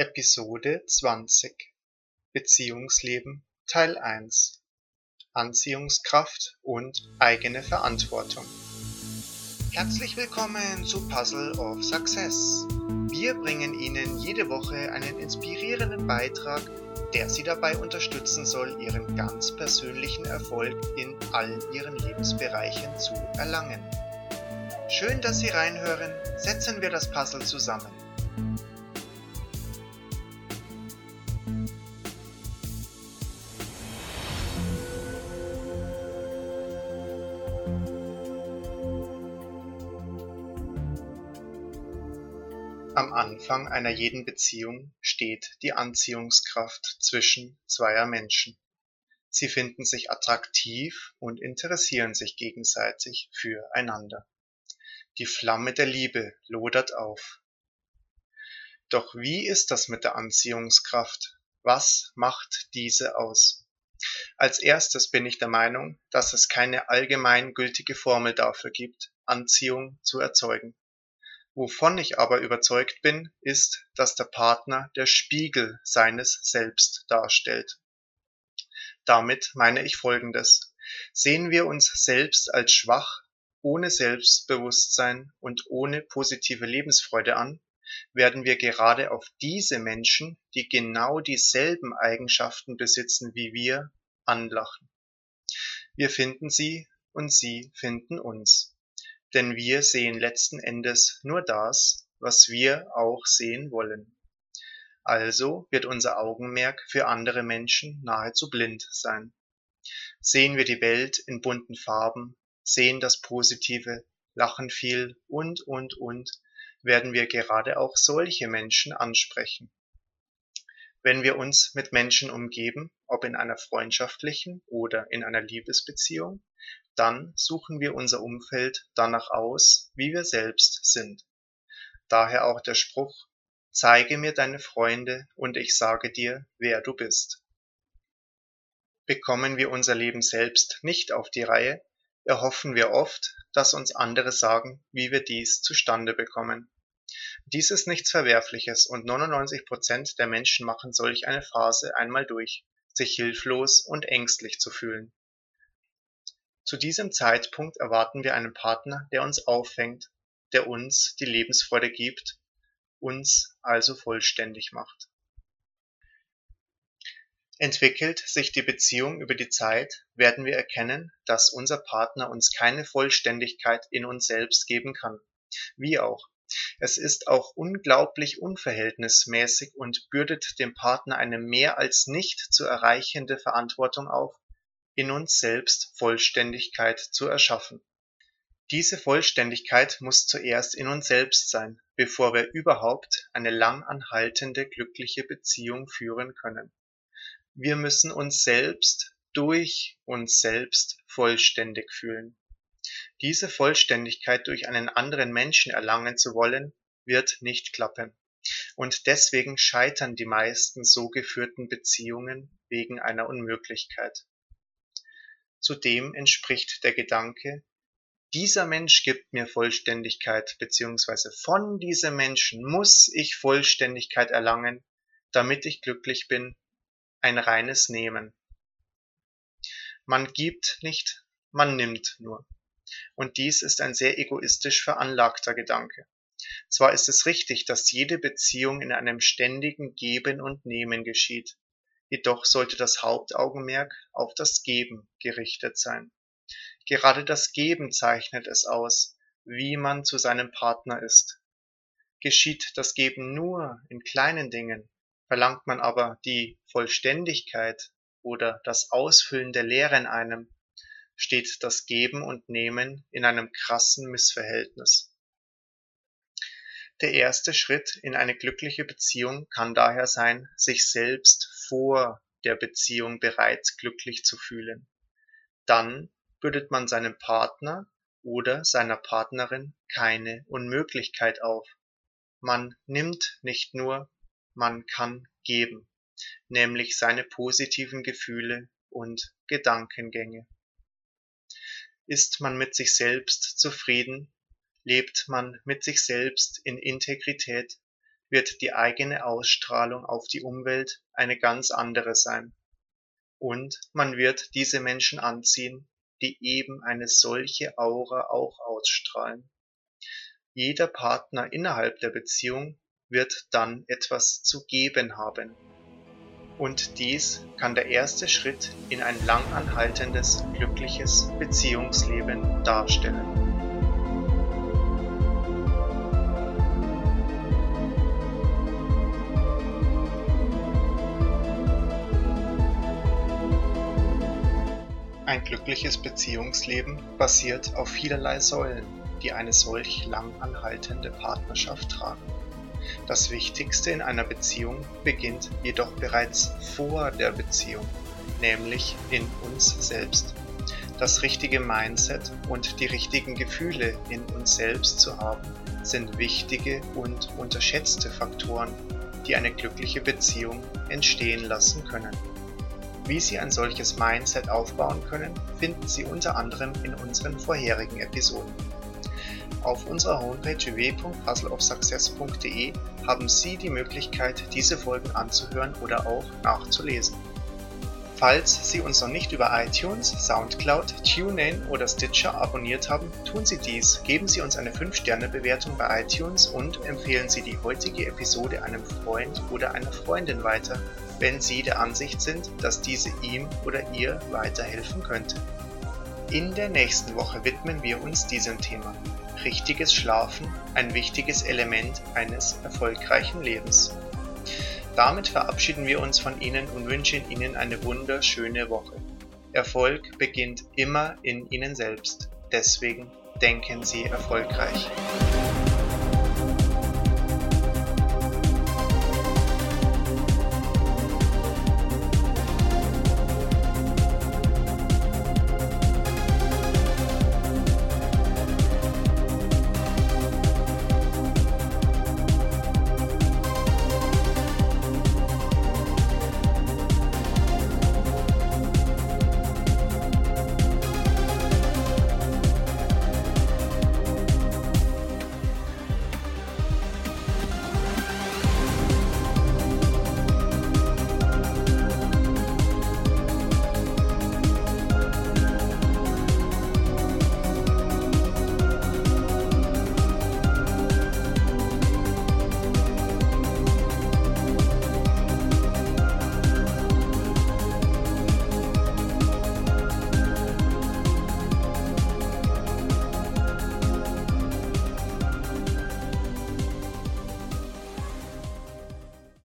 Episode 20 Beziehungsleben Teil 1 Anziehungskraft und eigene Verantwortung. Herzlich willkommen zu Puzzle of Success. Wir bringen Ihnen jede Woche einen inspirierenden Beitrag, der Sie dabei unterstützen soll, Ihren ganz persönlichen Erfolg in all Ihren Lebensbereichen zu erlangen. Schön, dass Sie reinhören. Setzen wir das Puzzle zusammen. Am Anfang einer jeden Beziehung steht die Anziehungskraft zwischen zweier Menschen. Sie finden sich attraktiv und interessieren sich gegenseitig füreinander. Die Flamme der Liebe lodert auf. Doch wie ist das mit der Anziehungskraft? Was macht diese aus? Als erstes bin ich der Meinung, dass es keine allgemein gültige Formel dafür gibt, Anziehung zu erzeugen. Wovon ich aber überzeugt bin, ist, dass der Partner der Spiegel seines Selbst darstellt. Damit meine ich Folgendes. Sehen wir uns selbst als schwach, ohne Selbstbewusstsein und ohne positive Lebensfreude an, werden wir gerade auf diese Menschen, die genau dieselben Eigenschaften besitzen wie wir, anlachen. Wir finden sie und sie finden uns denn wir sehen letzten Endes nur das, was wir auch sehen wollen. Also wird unser Augenmerk für andere Menschen nahezu blind sein. Sehen wir die Welt in bunten Farben, sehen das Positive, lachen viel und, und, und, werden wir gerade auch solche Menschen ansprechen. Wenn wir uns mit Menschen umgeben, ob in einer freundschaftlichen oder in einer Liebesbeziehung, dann suchen wir unser Umfeld danach aus, wie wir selbst sind. Daher auch der Spruch, zeige mir deine Freunde und ich sage dir, wer du bist. Bekommen wir unser Leben selbst nicht auf die Reihe, erhoffen wir oft, dass uns andere sagen, wie wir dies zustande bekommen. Dies ist nichts Verwerfliches und 99 Prozent der Menschen machen solch eine Phase einmal durch, sich hilflos und ängstlich zu fühlen. Zu diesem Zeitpunkt erwarten wir einen Partner, der uns auffängt, der uns die Lebensfreude gibt, uns also vollständig macht. Entwickelt sich die Beziehung über die Zeit, werden wir erkennen, dass unser Partner uns keine Vollständigkeit in uns selbst geben kann. Wie auch. Es ist auch unglaublich unverhältnismäßig und bürdet dem Partner eine mehr als nicht zu erreichende Verantwortung auf, in uns selbst Vollständigkeit zu erschaffen. Diese Vollständigkeit muss zuerst in uns selbst sein, bevor wir überhaupt eine lang anhaltende glückliche Beziehung führen können. Wir müssen uns selbst durch uns selbst vollständig fühlen. Diese Vollständigkeit durch einen anderen Menschen erlangen zu wollen, wird nicht klappen. Und deswegen scheitern die meisten so geführten Beziehungen wegen einer Unmöglichkeit. Zudem entspricht der Gedanke, dieser Mensch gibt mir Vollständigkeit bzw. von diesem Menschen muss ich Vollständigkeit erlangen, damit ich glücklich bin, ein reines Nehmen. Man gibt nicht, man nimmt nur. Und dies ist ein sehr egoistisch veranlagter Gedanke. Zwar ist es richtig, dass jede Beziehung in einem ständigen Geben und Nehmen geschieht, Jedoch sollte das Hauptaugenmerk auf das Geben gerichtet sein. Gerade das Geben zeichnet es aus, wie man zu seinem Partner ist. Geschieht das Geben nur in kleinen Dingen, verlangt man aber die Vollständigkeit oder das Ausfüllen der Leere in einem, steht das Geben und Nehmen in einem krassen Missverhältnis. Der erste Schritt in eine glückliche Beziehung kann daher sein, sich selbst vor der Beziehung bereits glücklich zu fühlen. Dann bürdet man seinem Partner oder seiner Partnerin keine Unmöglichkeit auf. Man nimmt nicht nur, man kann geben, nämlich seine positiven Gefühle und Gedankengänge. Ist man mit sich selbst zufrieden, lebt man mit sich selbst in Integrität, wird die eigene Ausstrahlung auf die Umwelt eine ganz andere sein. Und man wird diese Menschen anziehen, die eben eine solche Aura auch ausstrahlen. Jeder Partner innerhalb der Beziehung wird dann etwas zu geben haben. Und dies kann der erste Schritt in ein langanhaltendes, glückliches Beziehungsleben darstellen. Ein glückliches Beziehungsleben basiert auf vielerlei Säulen, die eine solch lang anhaltende Partnerschaft tragen. Das Wichtigste in einer Beziehung beginnt jedoch bereits vor der Beziehung, nämlich in uns selbst. Das richtige Mindset und die richtigen Gefühle in uns selbst zu haben, sind wichtige und unterschätzte Faktoren, die eine glückliche Beziehung entstehen lassen können. Wie Sie ein solches Mindset aufbauen können, finden Sie unter anderem in unseren vorherigen Episoden. Auf unserer Homepage www.puzzleofsuccess.de haben Sie die Möglichkeit, diese Folgen anzuhören oder auch nachzulesen. Falls Sie uns noch nicht über iTunes, Soundcloud, TuneIn oder Stitcher abonniert haben, tun Sie dies. Geben Sie uns eine 5-Sterne-Bewertung bei iTunes und empfehlen Sie die heutige Episode einem Freund oder einer Freundin weiter wenn Sie der Ansicht sind, dass diese ihm oder ihr weiterhelfen könnte. In der nächsten Woche widmen wir uns diesem Thema. Richtiges Schlafen, ein wichtiges Element eines erfolgreichen Lebens. Damit verabschieden wir uns von Ihnen und wünschen Ihnen eine wunderschöne Woche. Erfolg beginnt immer in Ihnen selbst. Deswegen denken Sie erfolgreich.